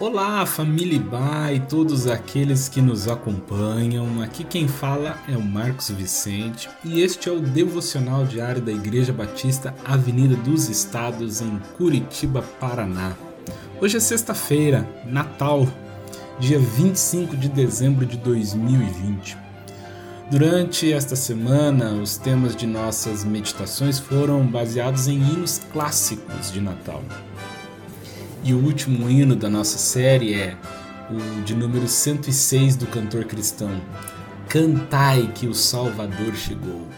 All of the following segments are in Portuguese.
Olá, família Ba e todos aqueles que nos acompanham. Aqui quem fala é o Marcos Vicente e este é o devocional diário da Igreja Batista Avenida dos Estados em Curitiba, Paraná. Hoje é sexta-feira, Natal, dia 25 de dezembro de 2020. Durante esta semana, os temas de nossas meditações foram baseados em hinos clássicos de Natal. E o último hino da nossa série é o de número 106 do cantor cristão. Cantai que o Salvador chegou.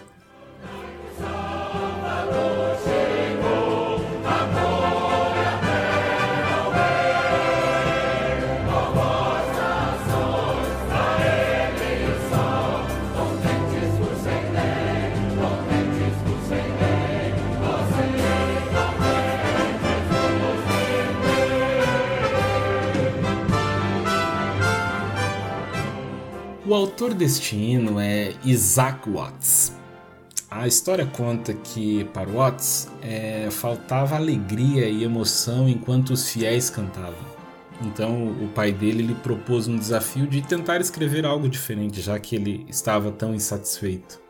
O autor deste hino é Isaac Watts. A história conta que para Watts é, faltava alegria e emoção enquanto os fiéis cantavam. Então o pai dele lhe propôs um desafio de tentar escrever algo diferente, já que ele estava tão insatisfeito.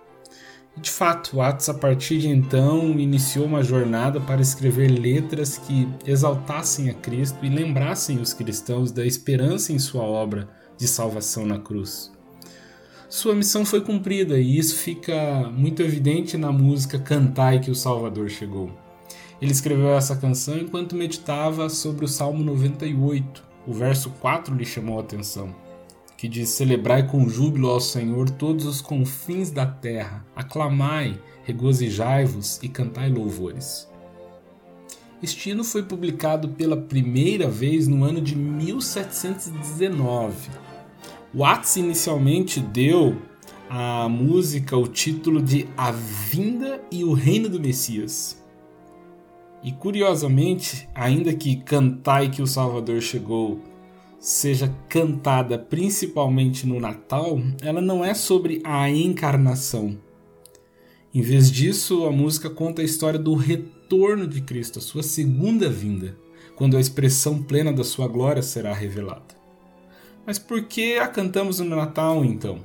E de fato, Watts a partir de então iniciou uma jornada para escrever letras que exaltassem a Cristo e lembrassem os cristãos da esperança em sua obra de salvação na cruz sua missão foi cumprida e isso fica muito evidente na música Cantai que o Salvador chegou. Ele escreveu essa canção enquanto meditava sobre o Salmo 98. O verso 4 lhe chamou a atenção, que diz: Celebrai com júbilo ao Senhor todos os confins da terra, aclamai, regozijai-vos e cantai louvores. Este hino foi publicado pela primeira vez no ano de 1719 Watts inicialmente deu à música o título de A Vinda e o Reino do Messias. E curiosamente, ainda que Cantai que o Salvador chegou seja cantada principalmente no Natal, ela não é sobre a encarnação. Em vez disso, a música conta a história do retorno de Cristo, a sua segunda vinda, quando a expressão plena da sua glória será revelada. Mas por que a cantamos no Natal então?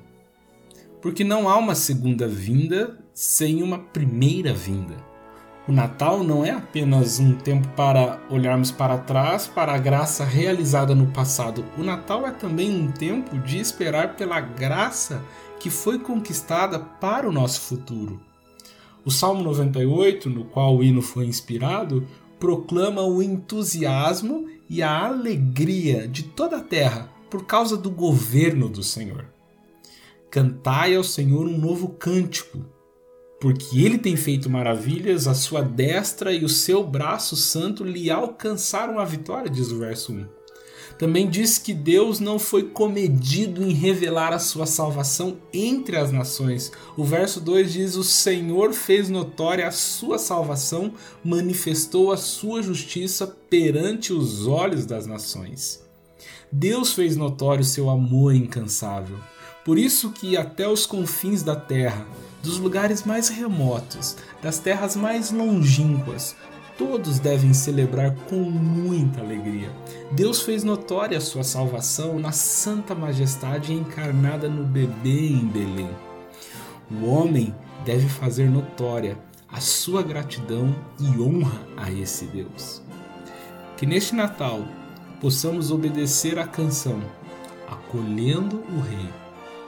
Porque não há uma segunda vinda sem uma primeira vinda. O Natal não é apenas um tempo para olharmos para trás para a graça realizada no passado. O Natal é também um tempo de esperar pela graça que foi conquistada para o nosso futuro. O Salmo 98, no qual o hino foi inspirado, proclama o entusiasmo e a alegria de toda a terra por causa do governo do Senhor. Cantai ao Senhor um novo cântico, porque ele tem feito maravilhas, a sua destra e o seu braço santo lhe alcançaram a vitória, diz o verso 1. Também diz que Deus não foi comedido em revelar a sua salvação entre as nações. O verso 2 diz: O Senhor fez notória a sua salvação, manifestou a sua justiça perante os olhos das nações. Deus fez notório seu amor incansável. Por isso que até os confins da terra, dos lugares mais remotos, das terras mais longínquas, todos devem celebrar com muita alegria. Deus fez notória a sua salvação na santa majestade encarnada no bebê em Belém. O homem deve fazer notória a sua gratidão e honra a esse Deus. Que neste Natal possamos obedecer à canção, acolhendo o Rei,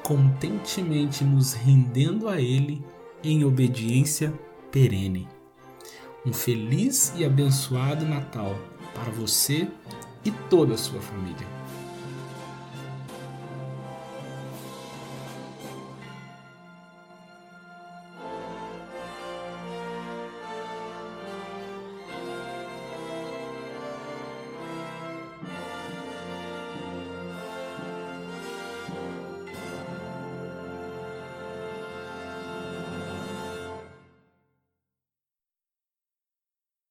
contentemente nos rendendo a Ele em obediência perene. Um feliz e abençoado Natal para você e toda a sua família.